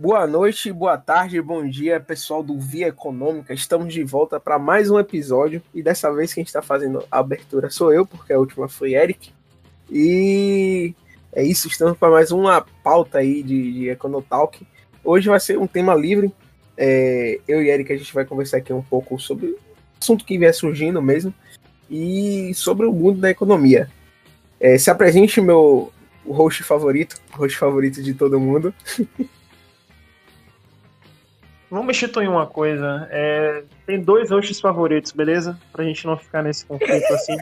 Boa noite, boa tarde, bom dia, pessoal do Via Econômica. Estamos de volta para mais um episódio e dessa vez quem está fazendo a abertura sou eu, porque a última foi Eric. E é isso, estamos para mais uma pauta aí de, de Econotalk. Hoje vai ser um tema livre. É, eu e Eric a gente vai conversar aqui um pouco sobre o assunto que vier surgindo mesmo e sobre o mundo da economia. É, se apresente meu host favorito, host favorito de todo mundo. Vamos instituir uma coisa. É, tem dois hosts favoritos, beleza? Pra gente não ficar nesse conflito assim.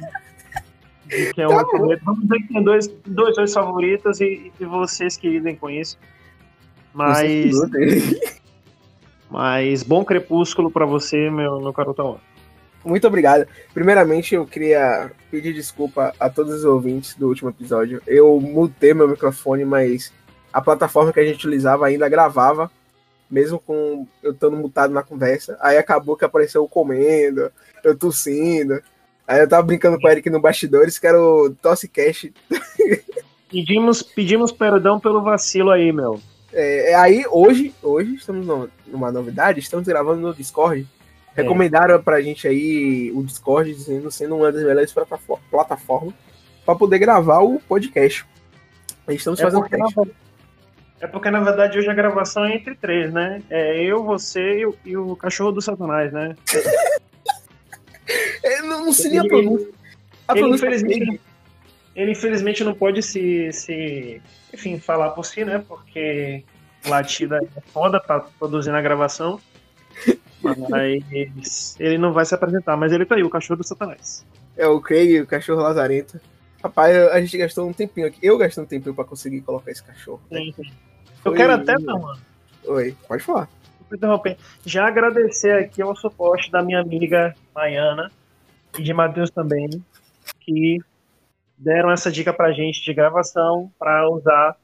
de é um tá Vamos dizer que tem dois, dois hosts favoritos e, e vocês que lidem com isso. Mas. Mas bom crepúsculo para você, meu, meu carotão. Muito obrigado. Primeiramente, eu queria pedir desculpa a todos os ouvintes do último episódio. Eu mutei meu microfone, mas a plataforma que a gente utilizava ainda gravava mesmo com eu estando mutado na conversa. Aí acabou que apareceu eu comendo, eu tossindo. Aí eu tava brincando com o Eric no bastidores, que era o Tossicast. Pedimos, pedimos perdão pelo vacilo aí, meu. É, é aí, hoje, hoje estamos numa novidade, estamos gravando no Discord. É. Recomendaram pra gente aí o Discord, dizendo sendo uma das melhores plataformas para poder gravar o podcast. Estamos é fazendo teste. É porque, na verdade, hoje a gravação é entre três, né? É eu, você e o, e o cachorro do Satanás, né? é, não, não seria ele, pronúncia. A ele, infelizmente, ele, infelizmente, não pode se, se, enfim, falar por si, né? Porque latida é foda pra produzir na gravação. Mas ele não vai se apresentar, mas ele tá aí, o cachorro do Satanás. É o Craig, o cachorro lazarento. Rapaz, a gente gastou um tempinho aqui. Eu gastei um tempinho pra conseguir colocar esse cachorro. Sim, sim. Eu quero até, não, mano. Oi, pode falar. Já agradecer aqui ao suporte da minha amiga Maiana e de Matheus também, que deram essa dica pra gente de gravação para usar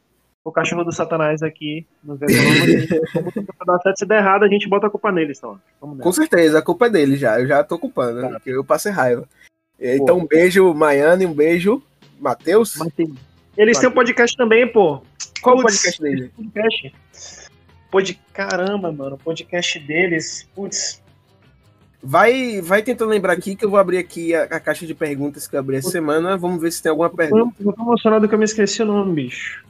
o cachorro do Satanás aqui no Se der errado, a gente bota a culpa neles, então. Com certeza, a culpa é dele já. Eu já tô culpando, tá. porque eu passei raiva. Então, um beijo, Maiana, e um beijo, Matheus. Eles têm um podcast também, pô. Qual o podcast dele? Podcast. Pod... Caramba, mano. O podcast deles. Putz. Vai, vai tentando lembrar aqui que eu vou abrir aqui a, a caixa de perguntas que eu abri essa semana. Vamos ver se tem alguma pergunta. Eu tô emocionado que eu me esqueci o nome, bicho.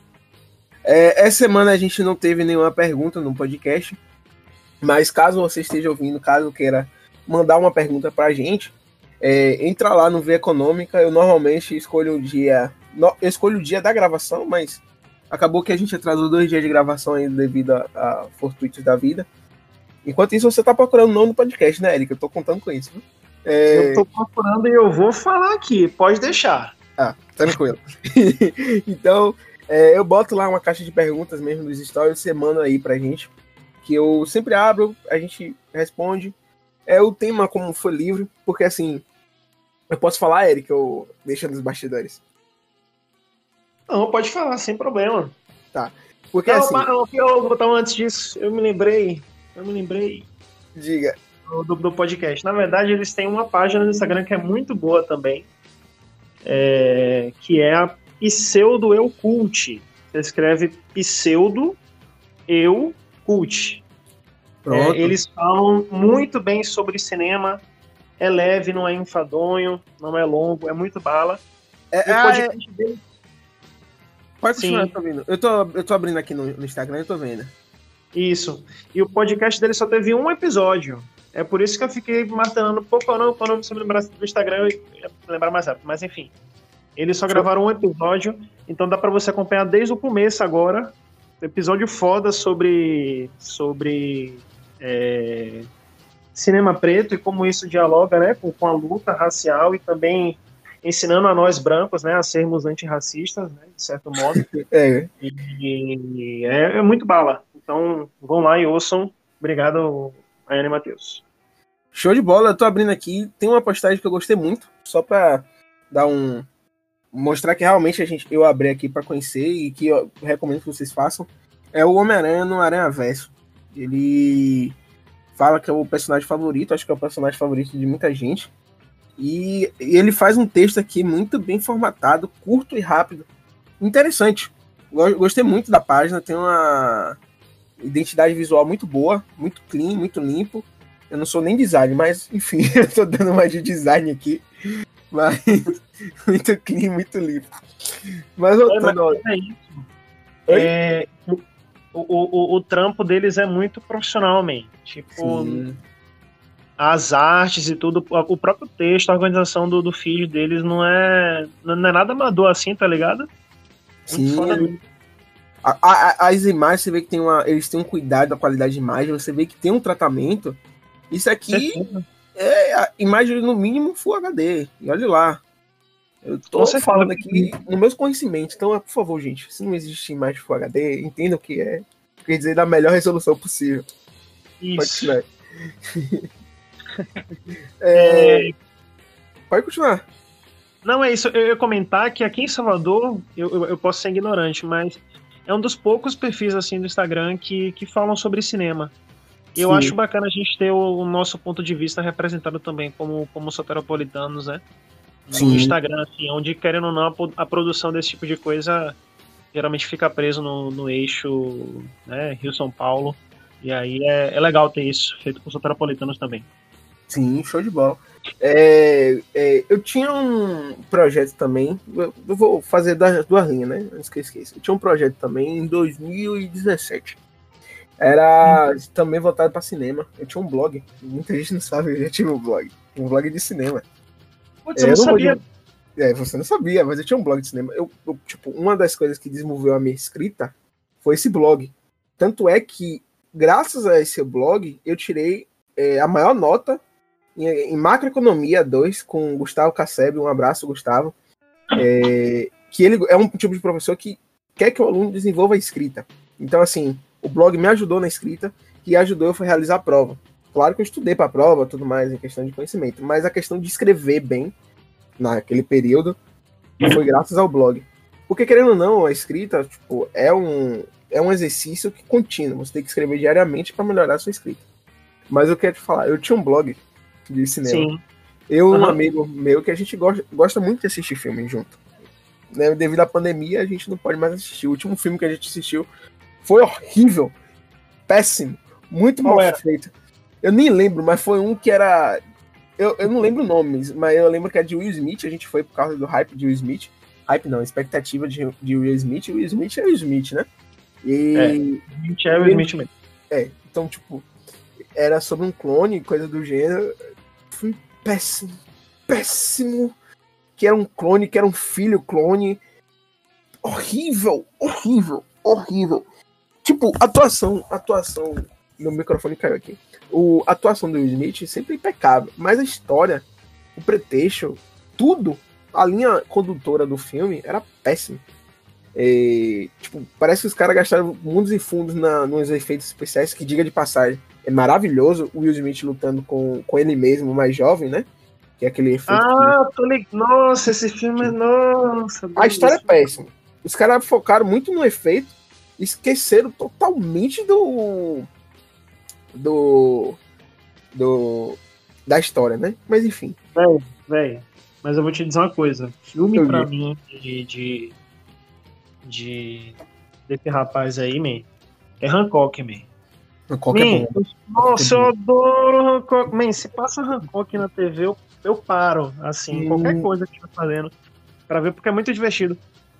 É, essa semana a gente não teve nenhuma pergunta no podcast. Mas caso você esteja ouvindo, caso queira mandar uma pergunta pra gente, é, entra lá no V Econômica. Eu normalmente escolho o dia. No, eu escolho o dia da gravação, mas acabou que a gente atrasou dois dias de gravação ainda devido a, a fortuitos da vida. Enquanto isso, você tá procurando não no podcast, né, Erika? Eu tô contando com isso. É... Eu tô procurando e eu vou falar aqui, pode deixar. Ah, tranquilo. então, é, eu boto lá uma caixa de perguntas mesmo dos stories, você manda aí pra gente. Que eu sempre abro, a gente responde. É o tema como foi livre, porque assim, eu posso falar, Eric, eu deixo nos bastidores. Não, pode falar, sem problema. Tá. Porque não, assim. Não, eu, então, antes disso, eu me lembrei. Eu me lembrei. Diga. Do, do podcast. Na verdade, eles têm uma página no Instagram que é muito boa também. É, que é a Pseudo Eu Cult. Você escreve Pseudo Eu Cult. É, eles falam muito bem sobre cinema, é leve, não é enfadonho, não é longo, é muito bala. É, o podcast é... dele. Pode continuar, tô vendo. Eu tô, eu tô abrindo aqui no, no Instagram e tô vendo. Isso. E o podcast dele só teve um episódio. É por isso que eu fiquei matando. Pô, qual não, qual não, se eu me lembrasse do Instagram, eu ia lembrar mais rápido. Mas enfim. Eles só gravaram um episódio, então dá para você acompanhar desde o começo agora. Episódio foda sobre. sobre. É, cinema preto e como isso dialoga né, com, com a luta racial e também ensinando a nós brancos né, a sermos antirracistas, né, de certo modo. É. E, e é, é, muito bala. Então vão lá e ouçam. Obrigado, Ayane Matheus. Show de bola, eu tô abrindo aqui. Tem uma postagem que eu gostei muito, só pra dar um. mostrar que realmente a gente, eu abri aqui para conhecer e que eu recomendo que vocês façam. É o Homem-Aranha no Aranha Verso. Ele fala que é o personagem favorito, acho que é o personagem favorito de muita gente. E, e ele faz um texto aqui muito bem formatado, curto e rápido. Interessante. Gostei muito da página, tem uma identidade visual muito boa, muito clean, muito limpo. Eu não sou nem design, mas enfim, eu tô dando mais de design aqui. Mas muito clean, muito limpo. Mas voltando. É, mas é isso. É, o, o, o, trampo deles é muito profissional, man. Tipo, Sim. as artes e tudo, o próprio texto, a organização do, do feed deles não é, não é nada amador assim, tá ligado? Sim. A, a, as imagens, você vê que tem uma, eles têm um cuidado da qualidade de imagem, você vê que tem um tratamento. Isso aqui é a imagem no mínimo Full HD. E olha lá. Eu tô você falando aqui no meus conhecimentos. Então, por favor, gente, se não existe imagem Full HD, entenda o que é. Quer dizer, da melhor resolução possível. Isso. Pode é... é... Pode continuar. Não, é isso. Eu ia comentar que aqui em Salvador, eu, eu, eu, posso ser ignorante, mas é um dos poucos perfis assim do Instagram que, que falam sobre cinema. E eu acho bacana a gente ter o, o, nosso ponto de vista representado também como, como soteropolitanos, né? No Sim. Instagram, assim, onde, querendo ou não, a, produção desse tipo de coisa geralmente fica preso no, no eixo né, Rio-São Paulo. E aí é, é legal ter isso, feito com soteropolitanos também. Sim, show de bola. É, é, eu tinha um projeto também, eu, vou fazer das duas linhas, né? Antes que eu esqueça. Eu tinha um projeto também em 2017. Era hum. também voltado para cinema. Eu tinha um blog. Muita gente não sabe, eu já tive um blog. Um blog de cinema. Putz, é, eu não sabia. É, você não sabia, mas eu tinha um blog de cinema. Eu, eu, tipo, uma das coisas que desenvolveu a minha escrita foi esse blog. Tanto é que, graças a esse blog, eu tirei é, a maior nota em, em macroeconomia 2 com Gustavo Casseb, um abraço, Gustavo. É, que ele é um tipo de professor que quer que o aluno desenvolva a escrita. Então, assim, o blog me ajudou na escrita e ajudou eu a realizar a prova. Claro que eu estudei para a prova, tudo mais, em questão de conhecimento, mas a questão de escrever bem naquele período foi graças ao blog. Porque, querendo ou não, a escrita tipo, é, um, é um exercício que contínuo. Você tem que escrever diariamente para melhorar a sua escrita. Mas eu quero te falar, eu tinha um blog de cinema. Sim. Eu e uhum. um amigo meu que a gente gosta, gosta muito de assistir filme junto. Né, devido à pandemia, a gente não pode mais assistir. O último filme que a gente assistiu foi horrível. Péssimo. Muito mal feito. Eu nem lembro, mas foi um que era. Eu, eu não lembro nomes, mas eu lembro que é de Will Smith. A gente foi por causa do hype de Will Smith. Hype não, expectativa de, de Will Smith. Will Smith é Will Smith, né? E. É, Smith é Will Smith mesmo. É, então, tipo, era sobre um clone, coisa do gênero. Foi péssimo. Péssimo. Que era um clone, que era um filho clone. Horrível, horrível, horrível. Tipo, atuação, atuação. Meu microfone caiu aqui. O, a atuação do Will Smith sempre impecável, mas a história, o pretexto, tudo, a linha condutora do filme era péssima. E, tipo, parece que os caras gastaram mundos e fundos na, nos efeitos especiais, que diga de passagem. É maravilhoso o Will Smith lutando com, com ele mesmo, mais jovem, né? Que é aquele efeito. Ah, que... tô ligado. Nossa, esse filme é. Nossa. A história é péssima. Os caras focaram muito no efeito esqueceram totalmente do. Do. do. da história, né? Mas enfim. Véi, véi, mas eu vou te dizer uma coisa. Filme eu pra vi. mim de, de. de. desse rapaz aí, man, é Hancock, man. Hancock man, é bom. Nossa, eu adoro Hancock. Man, se passa Hancock na TV, eu, eu paro, assim, hum. qualquer coisa que tá fazendo, pra ver, porque é muito divertido.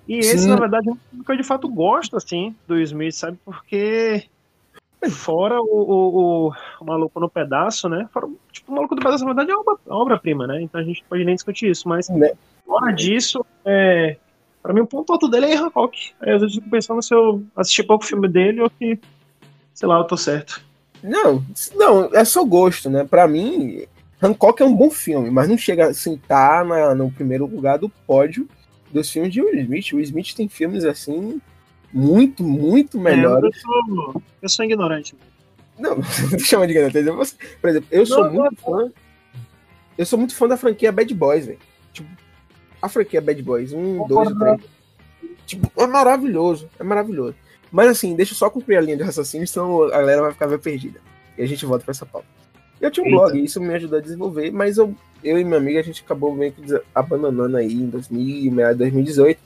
E esse, Sim. na verdade, é um filme que eu de fato gosto, assim, do Smith, sabe? Porque fora o, o, o, o Maluco no Pedaço, né? Fora, tipo, o Maluco no Pedaço, na verdade, é uma obra-prima, né? Então a gente pode nem discutir isso, mas né? fora disso, é, pra mim o ponto alto dele é Hancock. Aí às vezes eu fico pensando se eu assistir pouco filme dele ou que, sei lá, eu tô certo. Não, não, é só gosto, né? Pra mim, Hancock é um bom filme, mas não chega a sentar na, no primeiro lugar do pódio dos filmes de Will Smith. O Will Smith tem filmes assim muito, muito melhores. É, eu, sou, eu sou ignorante. Não, não chama de ignorante. Por exemplo, eu sou não, muito não, fã. Eu sou muito fã da franquia Bad Boys, velho. Tipo, a franquia Bad Boys, um, dois, três. Tipo, é maravilhoso, é maravilhoso. Mas assim, deixa eu só cumprir a linha de raciocínio, senão a galera vai ficar perdida. E a gente volta pra essa pauta. Eu tinha um Eita. blog, isso me ajudou a desenvolver, mas eu, eu e minha amiga, a gente acabou meio que abandonando aí em 2018.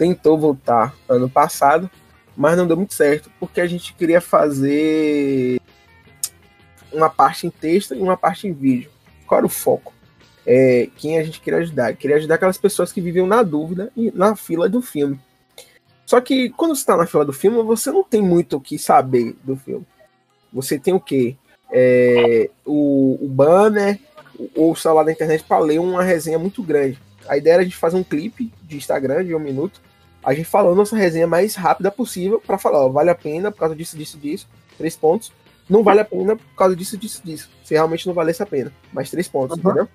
Tentou voltar ano passado, mas não deu muito certo, porque a gente queria fazer uma parte em texto e uma parte em vídeo. Qual era o foco? É, quem a gente queria ajudar? Queria ajudar aquelas pessoas que viviam na dúvida e na fila do filme. Só que quando você está na fila do filme, você não tem muito o que saber do filme. Você tem o quê? É, o, o banner ou o celular da internet para ler uma resenha muito grande. A ideia era a gente fazer um clipe de Instagram de um minuto, a gente falando nossa resenha mais rápida possível para falar, ó, vale a pena por causa disso, disso, disso, três pontos. Não vale a pena por causa disso, disso, disso. Se realmente não valesse a pena. Mais três pontos, uhum. entendeu?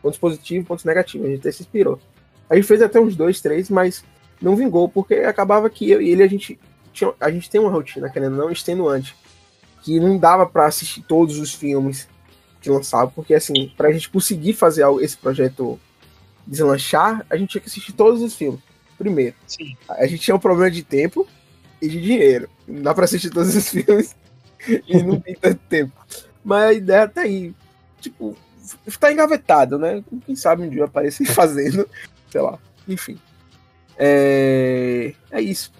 Pontos positivos, pontos negativos. A gente até se inspirou. A gente fez até uns dois, três, mas não vingou, porque acabava que eu e ele, a gente, tinha, a gente tem uma rotina, querendo não, extenuante. Que não dava para assistir todos os filmes que lançavam, porque assim, pra gente conseguir fazer esse projeto deslanchar, a gente tinha que assistir todos os filmes. Primeiro. Sim. A gente tinha um problema de tempo e de dinheiro. Não dá pra assistir todos os filmes e não tem tanto tempo. Mas a ideia tá aí. Tipo, tá engavetado, né? Quem sabe um dia aparecer fazendo, sei lá. Enfim. É, é isso.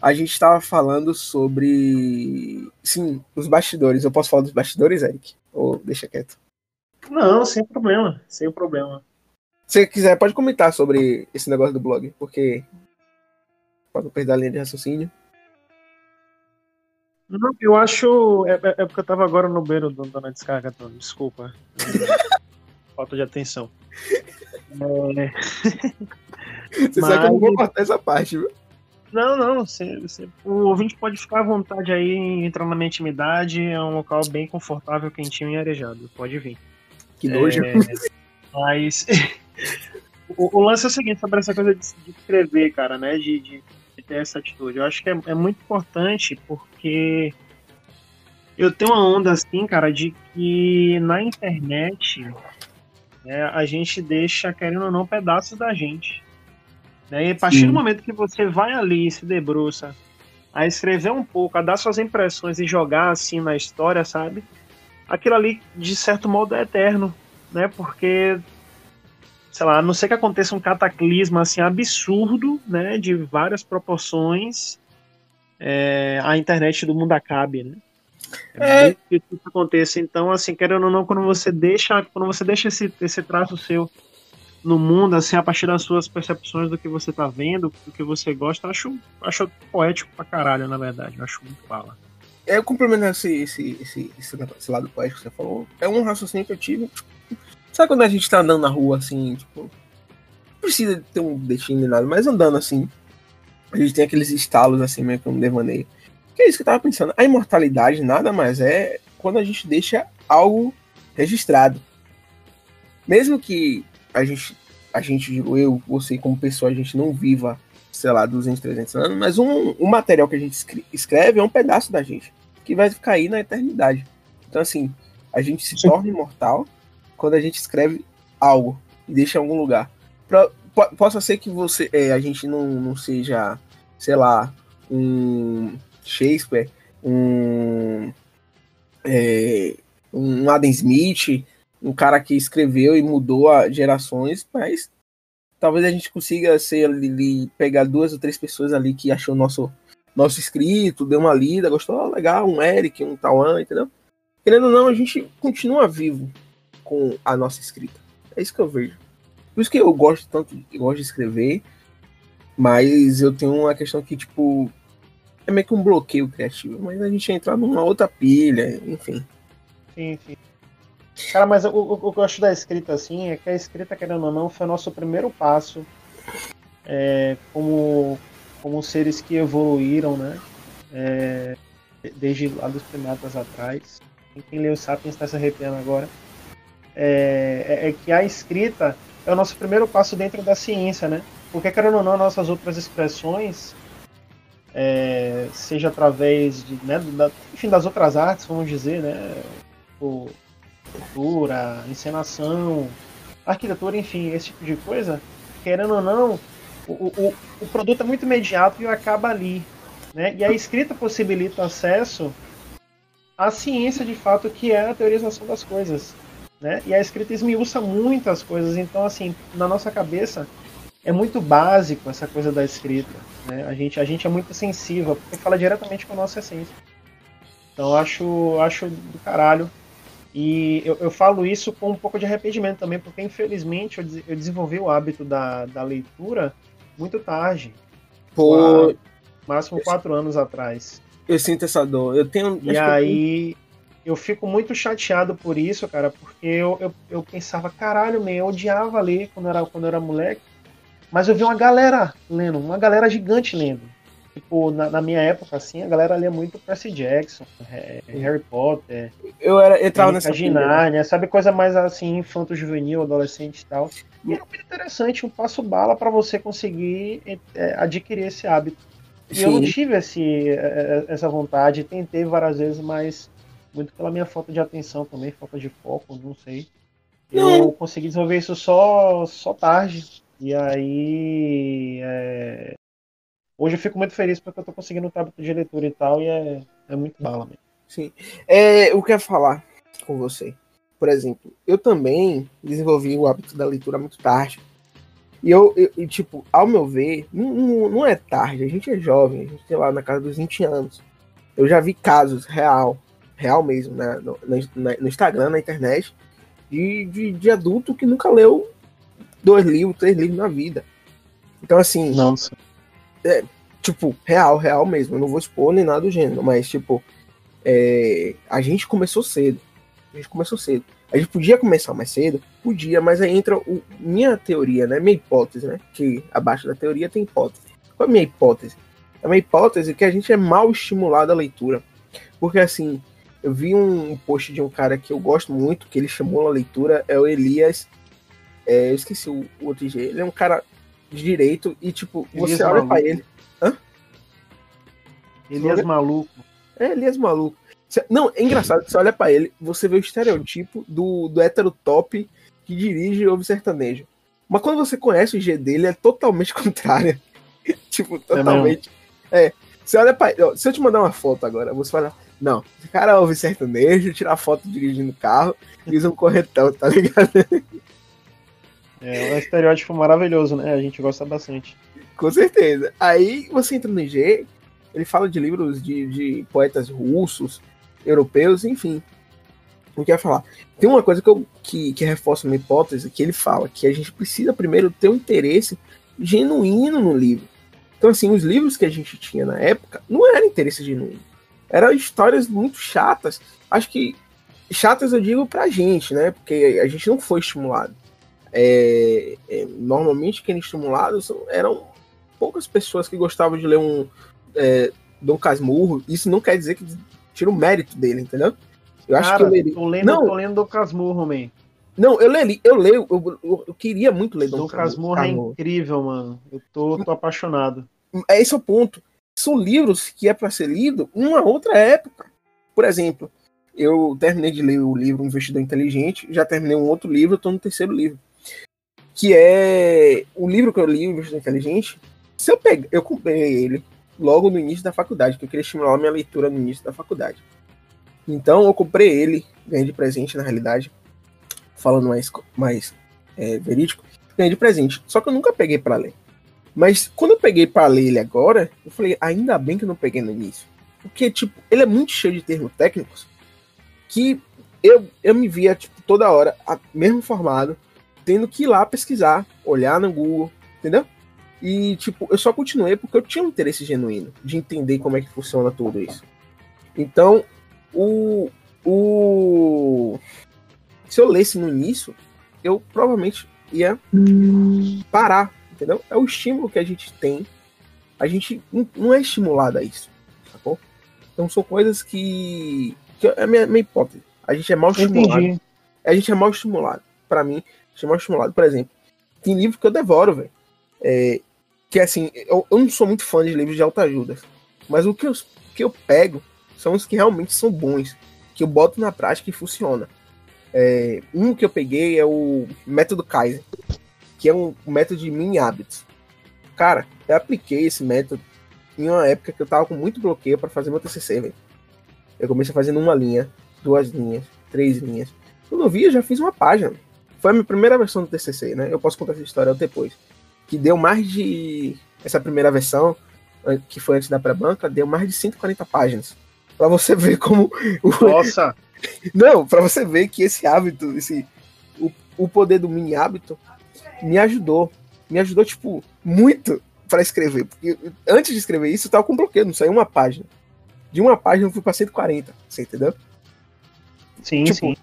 A gente estava falando sobre. Sim, os bastidores. Eu posso falar dos bastidores, Eric? Ou deixa quieto? Não, sem problema. Sem problema. Se você quiser, pode comentar sobre esse negócio do blog, porque. Pode perder a linha de raciocínio. Não, eu acho. É, é, é porque eu tava agora no beiro do, da descarga, Tony. Desculpa. Falta de atenção. É... Você Mas... sabe que eu não vou cortar essa parte, viu? Não, não. Você, você, o ouvinte pode ficar à vontade aí, entrar na minha intimidade. É um local bem confortável, quentinho e arejado. Pode vir. Que nojo. É, mas. o, o, lance é o seguinte, sobre essa coisa de, de escrever, cara, né? De, de, de, ter essa atitude. Eu acho que é, é muito importante porque eu tenho uma onda assim, cara, de que na internet né, a gente deixa, querendo ou não, pedaços da gente. Né? E a partir Sim. do momento que você vai ali e se debruça a escrever um pouco, a dar suas impressões e jogar assim na história, sabe? Aquilo ali, de certo modo, é eterno, né? Porque, sei lá, a não ser que aconteça um cataclisma assim absurdo, né? De várias proporções, é, a internet do mundo acabe, né? É, é. que isso aconteça. Então, assim, querendo ou não, quando você deixa, quando você deixa esse, esse traço seu no mundo, assim, a partir das suas percepções do que você tá vendo, do que você gosta, acho, acho poético pra caralho, na verdade. Eu acho muito fala. É, eu complemento esse, esse, esse, esse, esse lado poético que você falou. É um raciocínio que eu tive. Sabe quando a gente tá andando na rua, assim, tipo. Não precisa ter um destino nem nada, mas andando assim. A gente tem aqueles estalos, assim, meio que um devaneio. Que é isso que eu tava pensando. A imortalidade nada mais é quando a gente deixa algo registrado. Mesmo que a gente, a gente, eu, você como pessoa, a gente não viva, sei lá, 200, 300 anos, mas um, um material que a gente escreve é um pedaço da gente, que vai ficar aí na eternidade. Então, assim, a gente se Sim. torna imortal quando a gente escreve algo e deixa em algum lugar. Pra, possa ser que você, é, a gente não, não seja, sei lá, um Shakespeare, um, é, um Adam Smith, um cara que escreveu e mudou a gerações, mas talvez a gente consiga ser ali, pegar duas ou três pessoas ali que achou nosso nosso escrito, deu uma lida, gostou, legal, um Eric, um Tauan, entendeu? Querendo ou não, a gente continua vivo com a nossa escrita. É isso que eu vejo. Por isso que eu gosto tanto, eu gosto de escrever, mas eu tenho uma questão que, tipo, é meio que um bloqueio criativo, mas a gente entra numa outra pilha, enfim. Sim, sim. Cara, mas o, o, o, que eu acho da escrita, assim, é que a escrita, querendo ou não, foi o nosso primeiro passo é, como, como seres que evoluíram, né? É, desde lá dos primatas atrás. Quem leu Sapiens está se arrepiando agora. É, é, é, que a escrita é o nosso primeiro passo dentro da ciência, né? Porque, querendo ou não, nossas outras expressões, é, seja através de, né, da, enfim, das outras artes, vamos dizer, né? O, cultura, encenação, arquitetura, enfim, esse tipo de coisa, querendo ou não, o, o, o produto é muito imediato e acaba ali. Né? E a escrita possibilita acesso à ciência de fato, que é a teorização das coisas. Né? E a escrita esmiuça muitas coisas, então, assim, na nossa cabeça, é muito básico essa coisa da escrita. Né? A, gente, a gente é muito sensível, porque fala diretamente com a nossa essência. Então acho, acho do caralho. E eu, eu falo isso com um pouco de arrependimento também, porque infelizmente eu, eu desenvolvi o hábito da, da leitura muito tarde. Por... Máximo quatro anos atrás. Eu sinto essa dor. Eu tenho. E aí eu fico muito chateado por isso, cara, porque eu, eu, eu pensava, caralho, man, eu odiava ler quando eu era, quando eu era moleque. Mas eu vi uma galera lendo, uma galera gigante lendo. Tipo, na, na minha época, assim, a galera lia muito Percy Jackson, Harry Potter. Eu era, entrava nessa Ginárnia, sabe? Coisa mais assim, infanto-juvenil, adolescente e tal. E era muito interessante, um passo bala para você conseguir é, adquirir esse hábito. E Sim. eu não tive esse, é, é, essa vontade, tentei várias vezes, mas muito pela minha falta de atenção também, falta de foco, não sei. Não. Eu consegui desenvolver isso só, só tarde. E aí. É... Hoje eu fico muito feliz porque eu tô conseguindo o hábito de leitura e tal, e é, é muito bala mesmo. Sim. É, eu quero falar com você. Por exemplo, eu também desenvolvi o hábito da leitura muito tarde. E eu, eu tipo, ao meu ver, não, não, não, é tarde, a gente é jovem, a gente tem lá na casa dos 20 anos. Eu já vi casos real, real mesmo, né, no, no, no Instagram, na internet, de, de, de adulto que nunca leu dois livros, três livros na vida. Então, assim. Nossa. É, tipo, real, real mesmo. Eu não vou expor nem nada do gênero, mas, tipo, é, a gente começou cedo. A gente começou cedo. A gente podia começar mais cedo? Podia, mas aí entra o, minha teoria, né? Minha hipótese, né? Que abaixo da teoria tem hipótese. Qual é a minha hipótese? É uma hipótese que a gente é mal estimulado à leitura. Porque, assim, eu vi um post de um cara que eu gosto muito, que ele chamou a leitura, é o Elias é, eu esqueci o, o outro G. Ele é um cara de direito e, tipo, Elias você olha maluco. pra ele. Hã? Elias maluco. É, Elias maluco. Não, é engraçado, você olha pra ele, você vê o estereotipo do, do hétero top que dirige e ouve sertanejo. Mas quando você conhece o G dele, é totalmente contrário. tipo, totalmente. É, é, Você olha pra ele, se eu te mandar uma foto agora, você fala, não, esse cara ouve sertanejo, tira foto dirigindo carro e usa um corretão, tá ligado? É um estereótipo maravilhoso, né? A gente gosta bastante. Com certeza. Aí você entra no IG, ele fala de livros de, de poetas russos, europeus, enfim. Não quer falar. Tem uma coisa que, eu, que, que reforça uma hipótese que ele fala, que a gente precisa primeiro ter um interesse genuíno no livro. Então, assim, os livros que a gente tinha na época não era interesse genuíno. Eram histórias muito chatas. Acho que chatas eu digo pra gente, né? Porque a gente não foi estimulado é, é, normalmente quem estimulado eram poucas pessoas que gostavam de ler um é, Dom Casmurro. Isso não quer dizer que tira o mérito dele, entendeu? Eu acho Cara, que eu leria... tô lendo, não, tô lendo Dom Casmurro, man. Não, eu leio, eu leio, eu, eu, eu queria muito ler Dom, Dom Casmurro. é incrível, mano. Eu tô, tô apaixonado. É esse é o ponto. São livros que é para ser lido uma outra época. Por exemplo, eu terminei de ler o livro Investidor Inteligente, já terminei um outro livro, estou no terceiro livro que é o livro que eu li, o Investidor Inteligente. Se eu pegar, eu comprei ele logo no início da faculdade, que eu queria estimular a minha leitura no início da faculdade. Então eu comprei ele, ganhei de presente na realidade, falando mais, mais é, verídico, ganhei de presente. Só que eu nunca peguei para ler. Mas quando eu peguei para ler ele agora, eu falei, ainda bem que eu não peguei no início. Porque, tipo, ele é muito cheio de termos técnicos que eu, eu me via, tipo, toda hora, mesmo formado, tendo que ir lá pesquisar, olhar no Google, entendeu? E, tipo, eu só continuei porque eu tinha um interesse genuíno de entender como é que funciona tudo isso. Então, o. o se eu lesse no início, eu provavelmente ia parar, entendeu? É o estímulo que a gente tem. A gente não é estimulado a isso, sacou? Então são coisas que. que é a minha, minha hipótese. A gente é mal estimulado. Entendi. A gente é mal estimulado. Para mim, Achei mal estimulado. Por exemplo, tem livro que eu devoro, velho. É, que assim, eu, eu, não sou muito fã de livros de autoajuda. Mas o que eu, que eu pego são os que realmente são bons. Que eu boto na prática e funciona. É, um que eu peguei é o método Kaiser, que é um método de mini hábitos. Cara, eu apliquei esse método em uma época que eu tava com muito bloqueio para fazer meu TCC, velho. Eu comecei fazendo uma linha, duas linhas, três linhas. Quando eu vi, eu já fiz uma página. Foi a minha primeira versão do TCC, né? Eu posso contar essa história depois. que deu mais de. Essa primeira versão, que foi antes da pré-banca, deu mais de 140 páginas. Pra você ver como. Nossa! Não, pra você ver que esse hábito, esse, o, o poder do mini hábito, me ajudou. Me ajudou, tipo, muito para escrever. Porque antes de escrever isso, eu tava com bloqueio, não saiu uma página. De uma página eu fui pra 140, você entendeu? Sim, tipo, sim.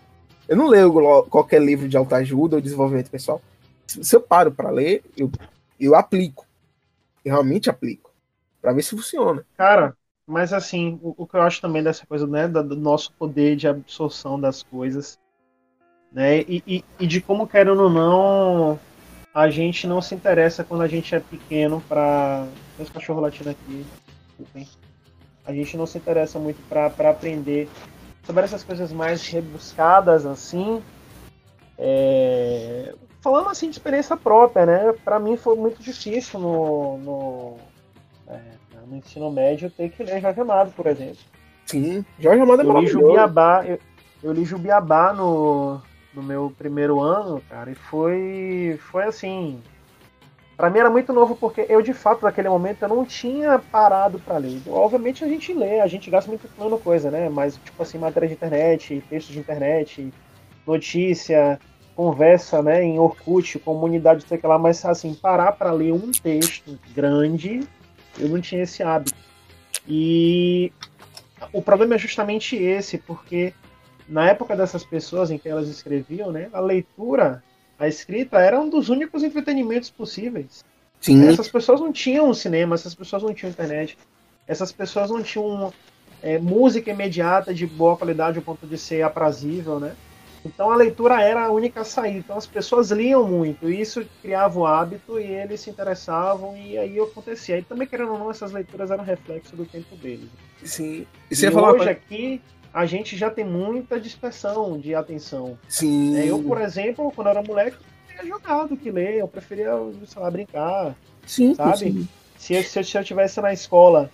Eu não leio qualquer livro de autoajuda ou desenvolvimento pessoal. Se eu paro para ler, eu, eu aplico. Eu realmente aplico. para ver se funciona. Cara, mas assim, o, o, que eu acho também dessa coisa, né, do, do nosso poder de absorção das coisas, né, e, e, e de como, querendo ou não, a gente não se interessa quando a gente é pequeno para esse cachorro latindo aqui. A gente não se interessa muito para aprender sobre essas coisas mais rebuscadas assim. É... Falando assim de experiência própria, né? Para mim foi muito difícil no, no, é, no, ensino médio ter que ler Jorge Amado, por exemplo. Sim, Jorge Amado é eu li Jubiabá, eu, eu li Jubiabá no, no meu primeiro ano, cara, e foi, foi assim. Para mim era muito novo porque eu de fato naquele momento eu não tinha parado para ler. Obviamente a gente lê, a gente gasta muito tempo coisa, né? Mas tipo assim, matéria de internet, texto de internet, notícia, conversa, né, em Orkut, comunidade, sei lá, mas assim, parar para ler um texto grande, eu não tinha esse hábito. E o problema é justamente esse, porque na época dessas pessoas em que elas escreviam, né, a leitura, a escrita era um dos únicos entretenimentos possíveis. Sim. Essas pessoas não tinham cinema, essas pessoas não tinham internet, essas pessoas não tinham é, música imediata de boa qualidade ao ponto de ser aprazível, né? Então a leitura era a única saída. Então as pessoas liam muito, e isso criava o hábito e eles se interessavam e aí acontecia. E também querendo ou não, essas leituras eram reflexo do tempo deles. Sim. E, e hoje aqui a gente já tem muita dispersão de atenção. Sim. É, eu, por exemplo, quando era moleque, eu tinha jogado que ler, eu preferia, sei lá, brincar. Sim, sabe? Sim. Se, se, se eu estivesse na escola,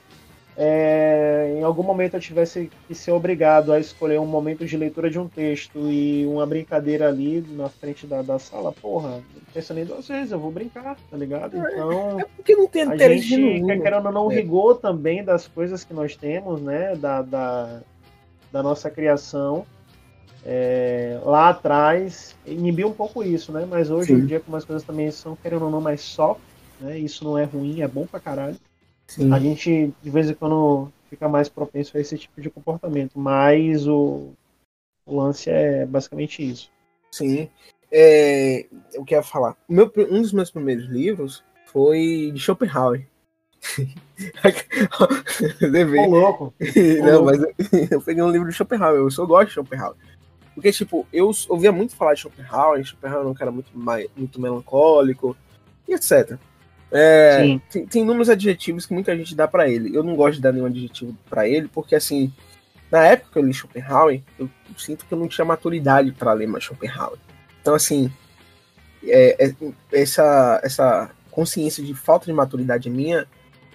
é, em algum momento eu tivesse que ser obrigado a escolher um momento de leitura de um texto e uma brincadeira ali na frente da, da sala, porra, não pensa nem duas vezes, eu vou brincar, tá ligado? É, então. É porque não tem a gente quer querendo ou não, é. rigor também das coisas que nós temos, né? Da, da, da nossa criação é, lá atrás inibiu um pouco isso, né? Mas hoje Sim. em dia, como as coisas também são, querendo ou não, mais soft, né? Isso não é ruim, é bom pra caralho. Sim. A gente, de vez em quando, fica mais propenso a esse tipo de comportamento. Mas o, o lance é basicamente isso. Sim. É, eu quero falar. Meu, um dos meus primeiros livros foi de Schopenhauer. Deve. louco. Não, mas eu, eu, peguei um livro de Schopenhauer, eu só gosto de Schopenhauer. Porque, tipo, eu ouvia muito falar de Schopenhauer, Schopenhauer era um cara muito, mais, muito melancólico, e etc. É, tem, tem inúmeros adjetivos que muita gente dá para ele. Eu não gosto de dar nenhum adjetivo para ele, porque, assim, na época que eu li Schopenhauer, eu sinto que eu não tinha maturidade para ler mais Schopenhauer. Então, assim, é, é, essa, essa consciência de falta de maturidade minha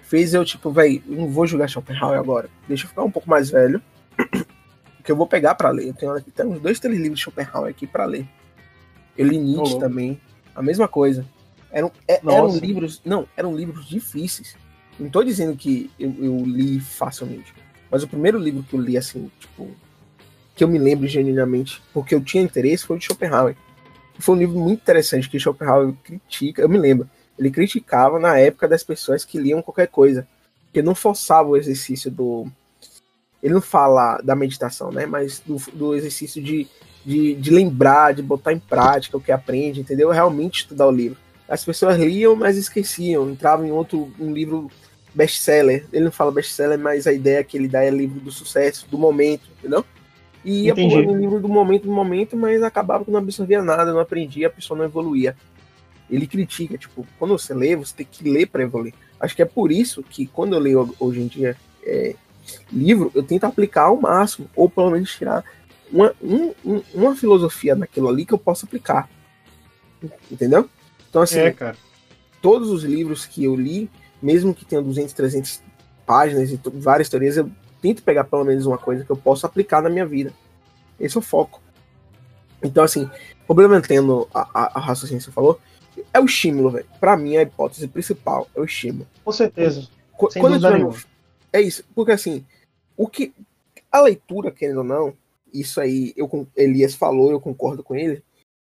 fez eu, tipo, velho, não vou jogar Schopenhauer agora. Deixa eu ficar um pouco mais velho. que eu vou pegar para ler. Eu tenho aqui tem uns dois, três livros de Schopenhauer aqui para ler. Eu li Nietzsche oh, também. A mesma coisa. Eram, é, eram livros. Não, eram livros difíceis. Não tô dizendo que eu, eu, li facilmente. Mas o primeiro livro que eu li, assim, tipo. Que eu me lembro genuinamente, porque eu tinha interesse, foi o de Schopenhauer. Foi um livro muito interessante que Schopenhauer critica. Eu me lembro ele criticava na época das pessoas que liam qualquer coisa, que não forçava o exercício do. Ele não fala da meditação, né? Mas do, do exercício de, de, de, lembrar, de botar em prática o que aprende, entendeu? Realmente estudar o livro. As pessoas liam, mas esqueciam, entravam em outro um livro best-seller. Ele não fala best-seller, mas a ideia que ele dá é livro do sucesso, do momento, entendeu? E ia pulando o livro do momento do momento, mas acabava que não absorvia nada, não aprendia, a pessoa não evoluía ele critica, tipo, quando você lê, você tem que ler para evoluir. Acho que é por isso que quando eu leio hoje em dia é, livro, eu tento aplicar ao máximo, ou pelo menos tirar uma, um, uma filosofia naquilo ali que eu possa aplicar. Entendeu? Então, assim, é, todos os livros que eu li, mesmo que tenha 200, 300 páginas e várias teorias, eu tento pegar pelo menos uma coisa que eu possa aplicar na minha vida. Esse é o foco. Então, assim, complementando a, a, a raciocínio que você falou, é o estímulo, velho. Pra mim, a hipótese principal é o estímulo. Com certeza. Qu- Sem Quando dúvida eu. É isso, porque assim, o que. A leitura, querendo ou não, isso aí, eu, Elias falou, eu concordo com ele.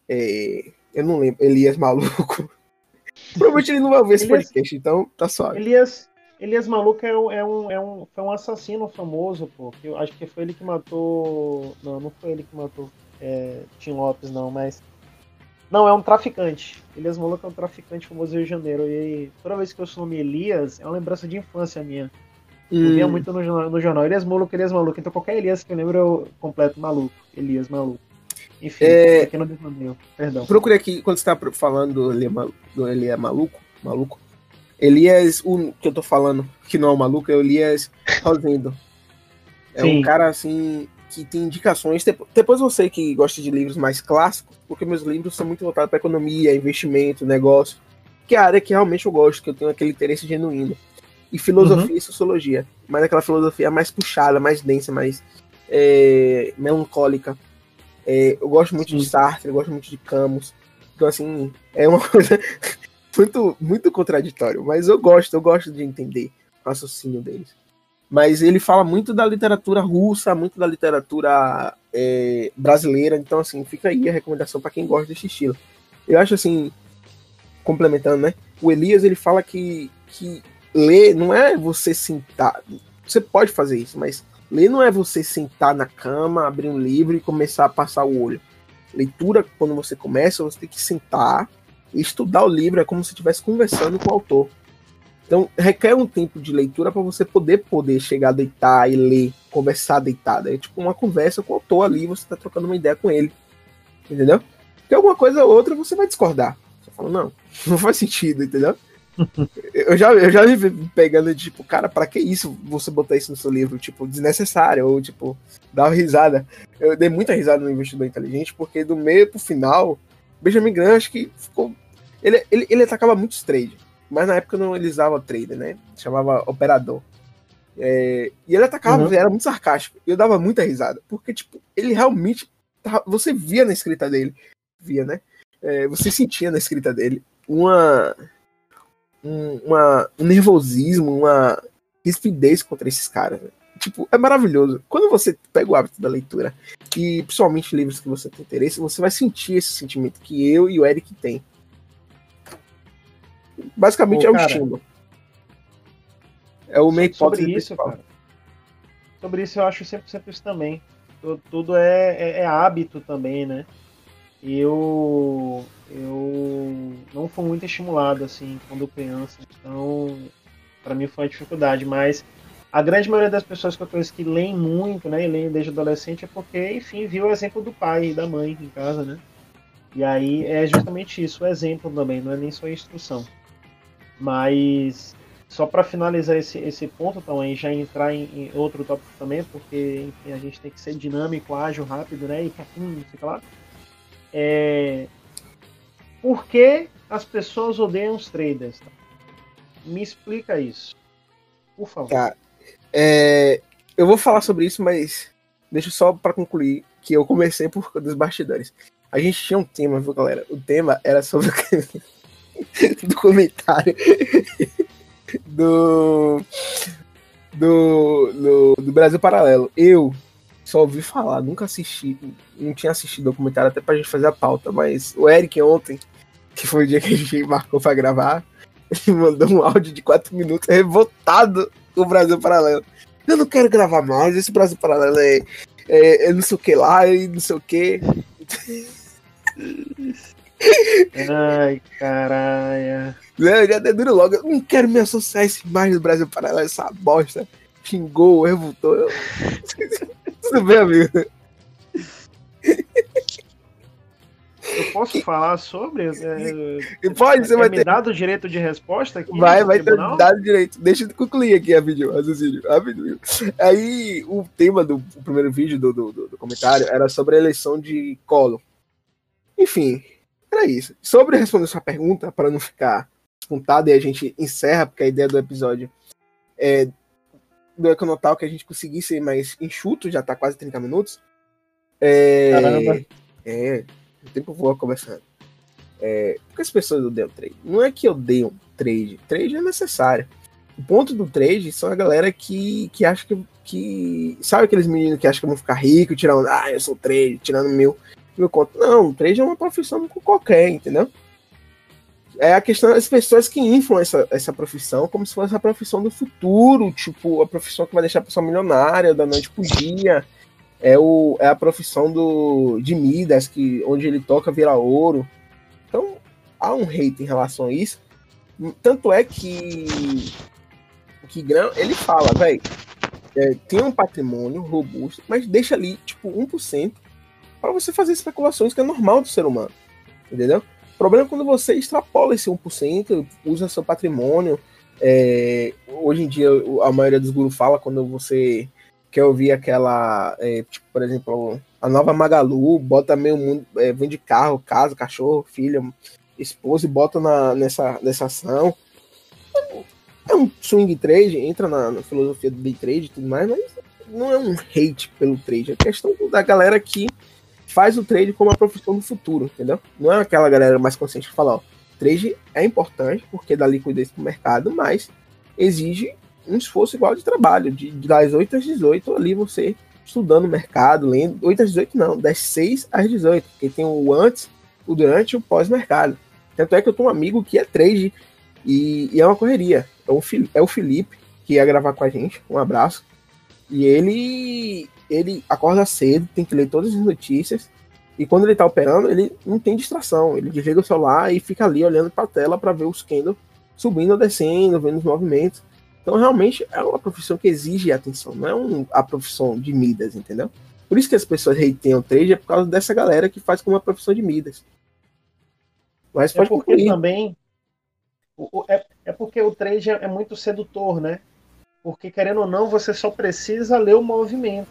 É, eu não lembro, Elias maluco. Provavelmente ele não vai ver esse Elias- podcast, então tá suave. Elias, Elias Maluco é um, é um, é um, foi um assassino famoso, pô. que Eu acho que foi ele que matou. Não, não foi ele que matou é, Tim Lopes, não, mas. Não, é um traficante. Elias Maluco é um traficante famoso do Rio de Janeiro. E toda vez que eu o nome Elias, é uma lembrança de infância minha. Eu via Hum, muito no, jornal- no jornal. Elias Maluco, Elias Maluco. Então qualquer Elias que eu lembro, eu completo maluco. Elias Maluco. Enfim, É- pequeno desmaneio. Perdão. procurei aqui, quando você tá falando do Elias, Malu- do Elias maluco, maluco. Elias, o que eu tô falando, que não é o maluco, é o Elias Rosendo. É Sim. um cara assim que tem indicações. Depo- Depois você que gosta de livros mais clássicos, porque meus livros são muito voltados para economia, investimento, negócio, que é a área que realmente eu gosto, que eu tenho aquele interesse genuíno. E filosofia e sociologia, mas aquela filosofia mais puxada, mais densa, mais é, melancólica. É, eu gosto muito de. Sartre, eu gosto muito de Camus. Então, assim, é uma coisa muito, muito contraditório, mas eu gosto, eu gosto de entender o raciocínio deles. Mas ele fala muito da literatura russa, muito da literatura é, brasileira, então, assim, fica aí a recomendação para quem gosta desse estilo. Eu acho, assim, complementando, né? O Elias, ele fala que, que ler não é você sentar. Você pode fazer isso, mas ler não é você sentar na cama, abrir um livro e começar a passar o olho. Leitura, quando você começa, você tem que sentar e estudar o livro, é como se estivesse conversando com o autor. Então, requer um tempo de leitura para você poder poder chegar a deitar e ler, conversar deitado. É tipo uma conversa com o autor ali, você tá trocando uma ideia com ele. Entendeu? Porque alguma coisa ou outra você vai discordar. Você fala, não, não faz sentido, entendeu? Eu já, eu já me vi pegando, tipo, cara, pra que isso você botar isso no seu livro? Tipo, desnecessário, ou tipo, dar uma risada. Eu dei muita risada no Investidor Inteligente, porque do meio pro final, Benjamin Graham acho que ficou. Ele, ele, ele atacava muitos trade, mas na época não ele usava trader, né? Chamava operador. É, e ele atacava, Uhum. era muito sarcástico. E eu dava muita risada, porque, tipo, ele realmente. tava- Você via na escrita dele, via, né? É, você sentia na escrita dele uma um, uma, um nervosismo, uma rispidez contra esses caras. né? Tipo, é maravilhoso. Quando você pega o hábito da leitura, e principalmente livros que você tem interesse, você vai sentir esse sentimento que eu e o Eric tem. Basicamente Ô, é o cara, estímulo. É o meio Sobre isso, principal. cara. Sobre isso eu acho 100% isso também. Tu- Tudo é, é, é hábito também, né? E eu, eu não fui muito estimulado, assim, quando criança. Então, pra mim foi uma dificuldade. Mas a grande maioria das pessoas que eu conheço que leem muito, né? E leem desde adolescente é porque, enfim, viu o exemplo do pai e da mãe em casa, né? E aí é justamente isso, o exemplo também, não é nem só a instrução. Mas só para finalizar esse, esse ponto também, já entrar em, em outro tópico também, porque enfim, a gente tem que ser dinâmico, ágil, rápido, né? E não sei lá. É... Por que as pessoas odeiam os traders? tá? Me explica isso. Por favor. Tá. É, eu vou falar sobre isso, mas deixa só para concluir que eu comecei por dos bastidores. A gente tinha um tema, viu, galera? O tema era sobre o documentário do, do, do, do Brasil Paralelo. Eu só ouvi falar, nunca assisti, não tinha assistido o documentário até pra gente fazer a pauta, mas o Eric ontem, que foi o dia que a gente marcou pra gravar, ele mandou um áudio de 4 minutos revoltado com o Brasil Paralelo. Eu não quero gravar mais, esse Brasil Paralelo é, é, é não sei o que lá e não sei o que. Ai, caralho. Né, já deduro logo, eu não quero me associar a esse mais do Brasil Paralelo, essa bosta. Xingou, revoltou. Eu... Tudo bem, amigo? Eu posso falar sobre? É, pode, você é vai me ter. dado o direito de resposta aqui? Vai, vai ter tribunal? dado direito. Deixa eu concluir aqui a vídeo, raciocínio. Rapidinho. Aí, o tema do o primeiro vídeo do, do, do- do comentário era sobre a eleição de Collor. Enfim, era isso. Sobre responder sua pergunta, para não ficar espontado e a gente encerra, porque a ideia do episódio é do Econotal que a gente conseguisse ser mais enxuto, já tá quase 30 minutos. É, Caramba. é, o tempo voa conversando. É, por que as pessoas odeiam trade? Não é que odeiam trade. Trade é necessário. O ponto do trade são a galera que, que acha que, que. Sabe aqueles meninos que acham que vão ficar ricos, tirando. Ah, eu sou trade, tirando mil, mil conto. Não, trade é uma profissão qualquer, entendeu? É a questão das pessoas que inflam essa, essa profissão como se fosse a profissão do futuro, tipo, a profissão que vai deixar a pessoa milionária da noite pro dia. É, o, é a profissão do, de Midas, que, onde ele toca vira ouro. Então, há um hate em relação a isso. Tanto é que que Graham, ele fala, velho, é, tem um patrimônio robusto, mas deixa ali, tipo, 1% para você fazer especulações que é normal do ser humano. Entendeu? O problema é quando você extrapola esse 1%, usa seu patrimônio. É, hoje em dia, a maioria dos gurus fala quando você quer ouvir aquela, é, tipo, por exemplo, a nova Magalu, bota meio mundo, é, vende carro, casa, cachorro, filha, esposa e bota na, nessa, nessa ação é um swing trade, entra na, na, filosofia do day trade e tudo mais, mas não é um hate pelo trade. É questão da galera que faz o trade como uma profissão do futuro, entendeu? Não é aquela galera mais consciente que fala, ó, trade é importante porque dá liquidez pro mercado, mas exige um esforço igual de trabalho, de, das 8 às 18 ali você estudando o mercado, lendo, 8 às 18 não, das 6 às 18, porque tem o antes, o durante e o pós-mercado. Tanto é que eu tenho um amigo que é trade e, e é uma correria. É o, é o Felipe, que ia gravar com a gente. Um abraço. E ele ele acorda cedo, tem que ler todas as notícias. E quando ele tá operando, ele não tem distração. Ele desliga o celular e fica ali olhando para a tela para ver os candles subindo ou descendo, vendo os movimentos. Então, realmente, é uma profissão que exige atenção, não é um, a profissão de Midas, entendeu? Por isso que as pessoas hateiam o trade, é por causa dessa galera que faz como uma profissão de Midas. Mas é pode é porque concluir. também é, é porque o trade é, é muito sedutor, né? Porque, querendo ou não, você só precisa ler o movimento.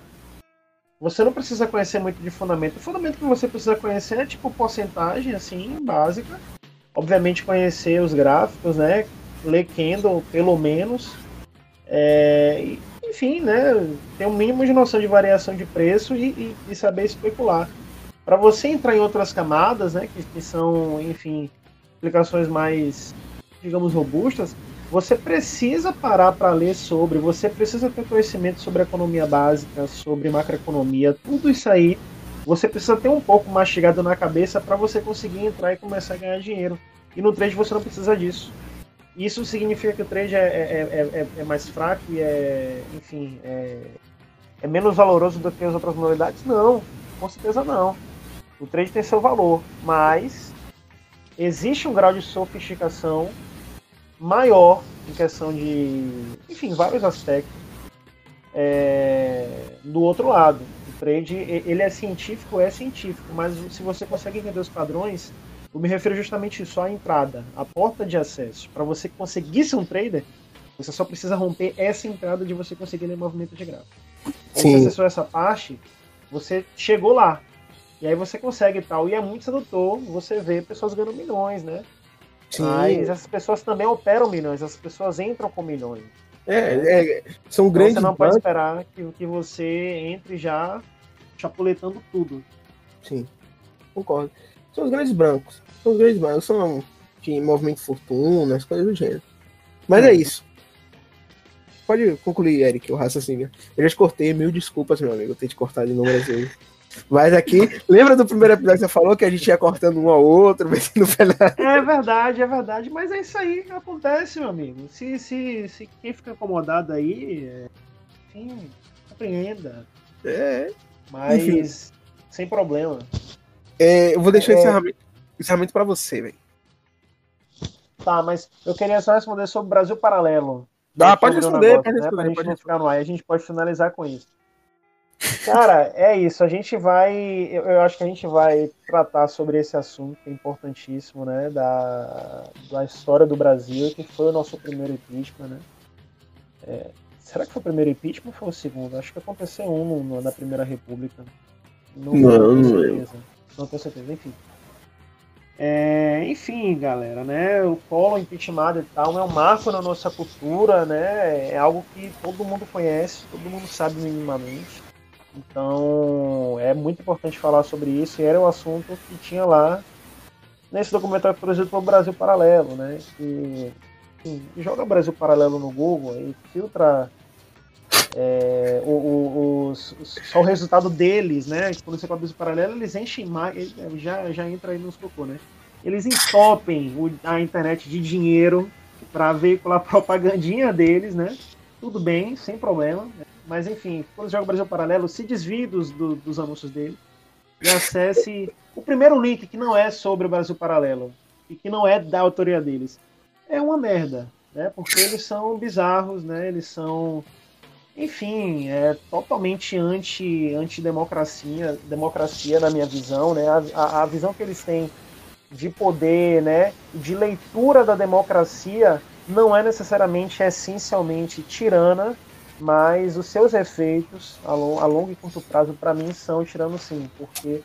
Você não precisa conhecer muito de fundamento. O fundamento que você precisa conhecer é tipo porcentagem, assim, básica. Obviamente conhecer os gráficos, né? Ler candle, pelo menos. É, enfim, né? Ter um mínimo de noção de variação de preço e, e, e saber especular. Para você entrar em outras camadas, né? Que, que são, enfim, aplicações mais digamos, robustas, você precisa parar para ler sobre, você precisa ter conhecimento sobre economia básica, sobre macroeconomia, tudo isso aí você precisa ter um pouco mastigado na cabeça para você conseguir entrar e começar a ganhar dinheiro. E no trade você não precisa disso. Isso significa que o trade é, é, é, é mais fraco e é, enfim, é, é menos valoroso do que as outras modalidades? Não, com certeza não. O trade tem seu valor, mas existe um grau de sofisticação maior em questão de, enfim, vários aspectos. É, do outro lado, o trade ele é científico, é científico, mas se você consegue entender os padrões, eu me refiro justamente só à entrada, à porta de acesso. Para você conseguir ser um trader, você só precisa romper essa entrada de você conseguir ler movimento de gráfico. Quando você acessou essa parte, você chegou lá. E aí você consegue tal. E é muito sedutor você ver pessoas ganhando milhões, né? Sim. Mas as pessoas também operam milhões, as pessoas entram com milhões. É, é são então grandes. Você não pode esperar que, que você entre já chapuletando tudo. Sim, concordo. São os grandes brancos. São os grandes brancos, são de movimento de fortuna, as coisas do gênero. Mas é, é isso. Pode concluir, Eric, o raciocínio. Eu já te cortei, mil desculpas, meu amigo, eu ter te cortado inúmeras vezes. Mas aqui, lembra do primeiro episódio que você falou que a gente ia cortando um ao outro, metendo o É verdade, é verdade. Mas é isso aí que acontece, meu amigo. Se, se, se quem fica incomodado aí, é, enfim, compreenda. É. Mas enfim. sem problema. É, eu vou deixar é... o encerramento, encerramento pra você, velho. Tá, mas eu queria só responder sobre o Brasil Paralelo. Ah, pode responder, negócio, pode né, responder. Pra gente não ficar no ar, a gente pode finalizar com isso. Cara, é isso. A gente vai. Eu, eu, acho que a gente vai tratar sobre esse assunto importantíssimo, né? Da, da história do Brasil, que foi o nosso primeiro impeachment, né? É, será que foi o primeiro impeachment ou foi o segundo? Acho que aconteceu um no, na Primeira República. Não, não, não tenho certeza. Não tenho certeza, enfim. É, enfim, galera, né? O polo impeachment e tal é um marco na nossa cultura, né? É algo que todo mundo conhece, todo mundo sabe minimamente. Então é muito importante falar sobre isso. E era o assunto que tinha lá nesse documentário produzido pelo Brasil Paralelo, né? Que enfim, joga Brasil Paralelo no Google e filtra é, o, o, os, só o resultado deles, né? Quando você coloca Brasil Paralelo, eles enchem mais, já, já entra aí nos cocô, né? Eles entopem o, a internet de dinheiro para veicular a propagandinha deles, né? Tudo bem, sem problema. Né? Mas enfim, quando joga Brasil Paralelo, se desvie dos, do, dos anúncios dele e acesse o primeiro link que não é sobre o Brasil Paralelo e que não é da autoria deles é uma merda, né? Porque eles são bizarros, né? Eles são, enfim, é totalmente anti anti democracia, na minha visão, né? A, a, a visão que eles têm de poder, né? De leitura da democracia não é necessariamente essencialmente tirana, mas os seus efeitos a, long, a longo e curto prazo para mim são tirando sim, porque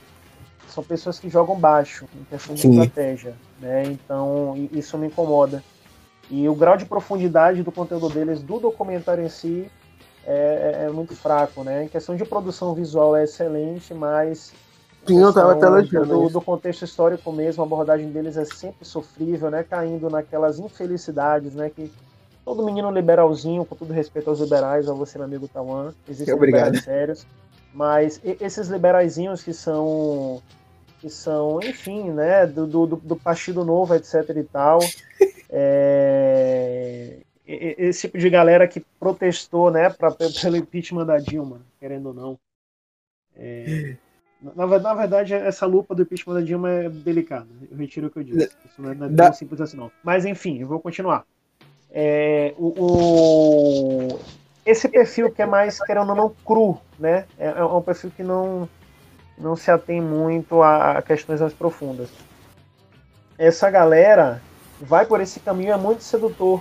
são pessoas que jogam baixo em questão de sim. estratégia, né? Então isso me incomoda. E o grau de profundidade do conteúdo deles, do documentário em si, é, é, é muito fraco, né? Em questão de produção visual é excelente, mas Sim, eu tava até do, do contexto histórico mesmo, a abordagem deles é sempre sofrível, né? Caindo naquelas infelicidades, né? Que todo menino liberalzinho, com todo respeito aos liberais, a você, meu amigo Tawan, existem liberais sérios, mas esses liberaizinhos que são que são, enfim, né, do, do, do Partido Novo, etc e tal, é, esse tipo de galera que protestou, né, pra, pelo impeachment da Dilma, querendo ou não. É, na, na, verdade, essa lupa do impeachment da Dilma é delicada. Eu retiro o que eu disse. Isso não é, não é tão simples assim, não. Mas, enfim, eu vou continuar. É, o, o, esse perfil que é mais, querendo ou não, cru, né? É, é um perfil que não, não se atém muito a questões mais profundas. Essa galera vai por esse caminho é muito sedutor.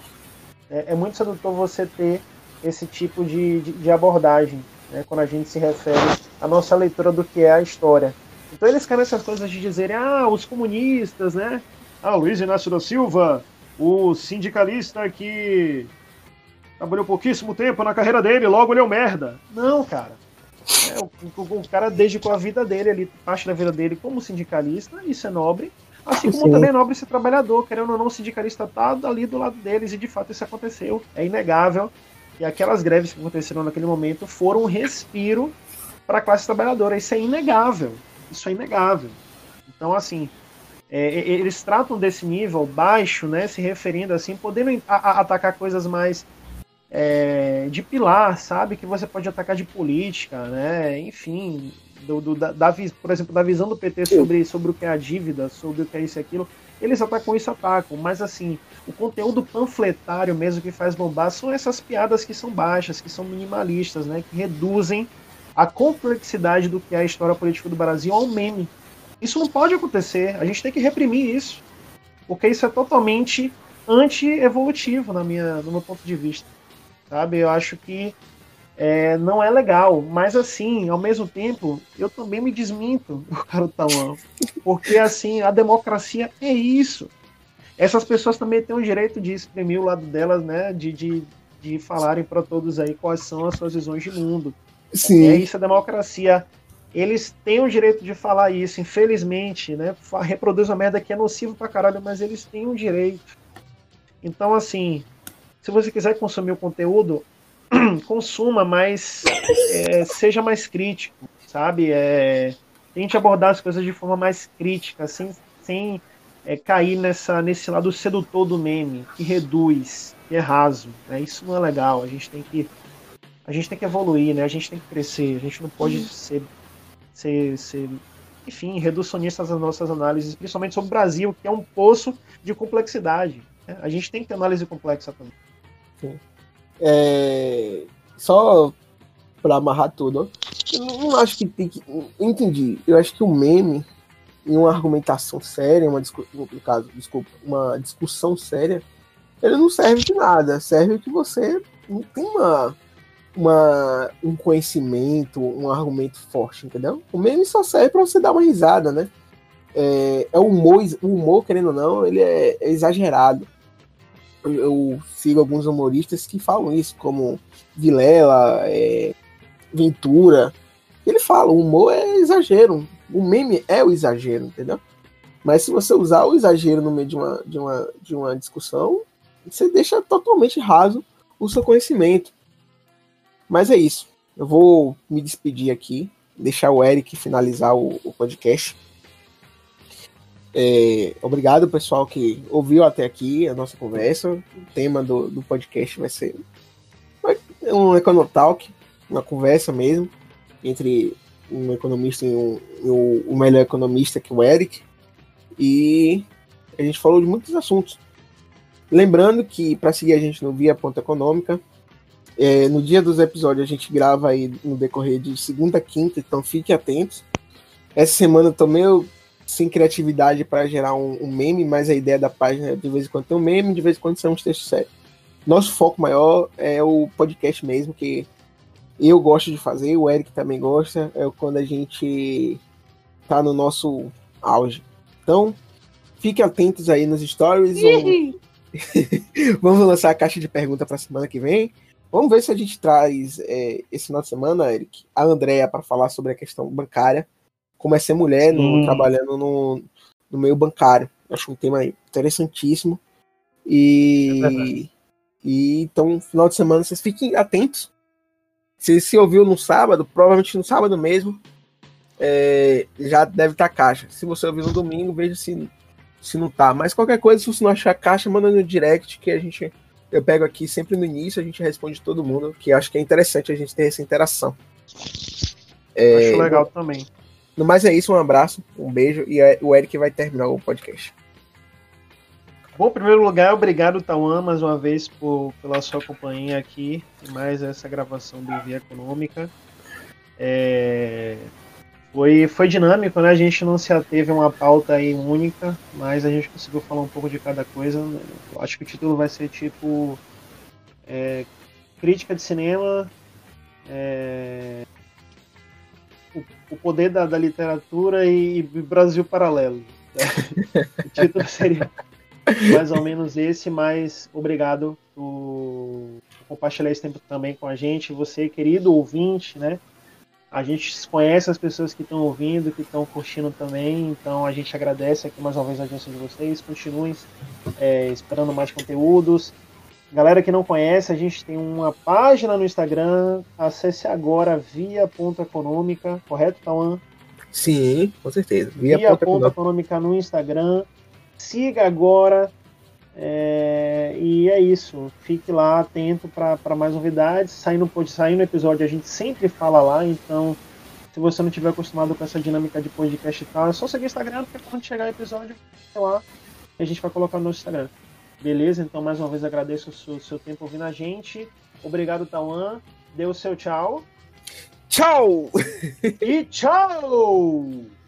É, é muito sedutor você ter esse tipo de, de, de abordagem, né, quando a gente se refere à nossa leitura do que é a história. Então eles querem essas coisas de dizerem, ah, os comunistas, né? Ah, Luiz Inácio da Silva, o sindicalista que trabalhou pouquíssimo tempo na carreira dele, logo ele é um merda. Não, cara. É, o, o, o, cara dedicou a vida dele, ali, parte da vida dele como sindicalista, isso é nobre, Assim como Sim. também é nobre ser trabalhador, querendo ou não, o sindicalista tá ali do lado deles, e de fato isso aconteceu. É inegável. E aquelas greves que aconteceram naquele momento foram um respiro para a classe trabalhadora. Isso é inegável. Isso é inegável. Então, assim, é, eles tratam desse nível baixo, né, se referindo assim, podendo a, a, atacar coisas mais é, de pilar, sabe? Que você pode atacar de política, né? Enfim, do, do da, da, por exemplo, da visão do PT sobre, sobre o que é a dívida, sobre o que é isso e aquilo, eles atacam isso, atacam, mas assim, o conteúdo panfletário mesmo que faz bombar são essas piadas que são baixas, que são minimalistas, né, que reduzem a complexidade do que é a história política do Brasil ao meme. Isso não pode acontecer, a gente tem que reprimir isso, porque isso é totalmente anti-evolutivo na minha, no meu ponto de vista, sabe? Eu acho que é, não é legal. Mas assim, ao mesmo tempo, eu também me desminto o Carutauã. Porque assim, a democracia é isso. Essas pessoas também têm o direito de exprimir o lado delas, né? De, de, de falarem para todos aí quais são as suas visões de mundo. Sim. É isso a democracia. Eles têm o direito de falar isso, infelizmente, né? Reproduz uma merda que é nocivo pra caralho, mas eles têm o direito. Então, assim, se você quiser consumir o conteúdo, consuma, mas é, seja mais crítico, sabe? É, tente abordar as coisas de forma mais crítica, sem, sem é, cair nessa, nesse lado sedutor do meme, que reduz, que é raso. Né? Isso não é legal. A gente tem que a gente tem que evoluir, né? A gente tem que crescer. A gente não pode ser, ser, ser enfim, reducionistas nas nossas análises, principalmente sobre o Brasil, que é um poço de complexidade. Né? A gente tem que ter análise complexa também. Sim. É, só para amarrar tudo, eu não acho que tem que. Entendi. Eu acho que o meme, em uma argumentação séria, uma no caso, desculpa, uma discussão séria, ele não serve de nada. Serve que você não tem uma, uma, um conhecimento, um argumento forte, entendeu? O meme só serve para você dar uma risada, né? É, é o humor, o humor, querendo ou não, ele é, é exagerado eu sigo alguns humoristas que falam isso, como Vilela, é, Ventura. Ele fala, o humor é exagero. O meme é o exagero, entendeu? Mas se você usar o exagero no meio de uma, de uma, de uma discussão, você deixa totalmente raso o seu conhecimento. Mas é isso. Eu vou me despedir aqui, deixar o Eric finalizar o, o podcast. É, obrigado, pessoal, que ouviu até aqui a nossa conversa. O tema do, do podcast vai ser um Econotalk, uma conversa mesmo entre um economista e, um, o, o melhor economista, que é o Eric. E a gente falou de muitos assuntos. Lembrando que para seguir a gente no Via Ponta Econômica, é, no dia dos episódios a gente grava aí no decorrer de segunda a quinta, então fiquem atentos. Essa semana também eu sem criatividade para gerar um, um, meme, mas a ideia da página é de vez em quando tem um meme, de vez em quando são uns textos sérios. Nosso foco maior é o podcast mesmo, que eu gosto de fazer, o Eric também gosta, é quando a gente tá no nosso auge. Então, fiquem atentos aí nos stories. Vamos, vamos lançar a caixa de pergunta para semana que vem. Vamos ver se a gente traz é, esse final de semana, Eric, a Andrea para falar sobre a questão bancária, como é ser mulher no, trabalhando no, no meio bancário. Acho um tema interessantíssimo. E, é e então, final de semana, vocês fiquem atentos. Se se ouviu no sábado, provavelmente no sábado mesmo, é, já deve estar tá caixa. Se você ouviu no domingo, veja se, se não tá. Mas qualquer coisa, se você não achar caixa, manda no direct que a gente eu pego aqui sempre no início, a gente responde todo mundo, que acho que é interessante a gente ter essa interação. É, acho legal também. No mais é isso, um abraço, um beijo e é, o Eric vai terminar o podcast. Bom, em primeiro lugar, obrigado, Tauan, mais uma vez por, pela sua companhia aqui e mais essa gravação do Via Econômica. É, foi, foi dinâmico, né? A gente não se ateve a uma pauta aí única, mas a gente conseguiu falar um pouco de cada coisa. Eu acho que o título vai ser tipo é, crítica de cinema, é, o, o, poder da, da literatura e, e, Brasil paralelo. o título seria mais ou menos esse, mas obrigado por compartilhar esse tempo também com a gente. Você, querido ouvinte, né? A gente conhece as pessoas que estão ouvindo, que estão curtindo também, então a gente agradece aqui mais uma vez a audiência de vocês. Continuem é, esperando mais conteúdos. Galera que não conhece, a gente tem uma página no Instagram. Acesse agora via ponto econômica, correto, Tauan? Sim, com certeza. Via, via ponto econômica no Instagram. Siga agora, é, e é isso. Fique lá atento para mais novidades. Saindo, pode sair no episódio, a gente sempre fala lá, então se você não tiver acostumado com essa dinâmica de podcast e tal, é só seguir o Instagram, porque quando chegar o episódio, sei lá, a gente vai colocar no nosso Instagram. Beleza? Então, mais uma vez, agradeço o seu, seu tempo ouvindo a gente. Obrigado, Tauan. Dê o seu tchau. Tchau! E tchau!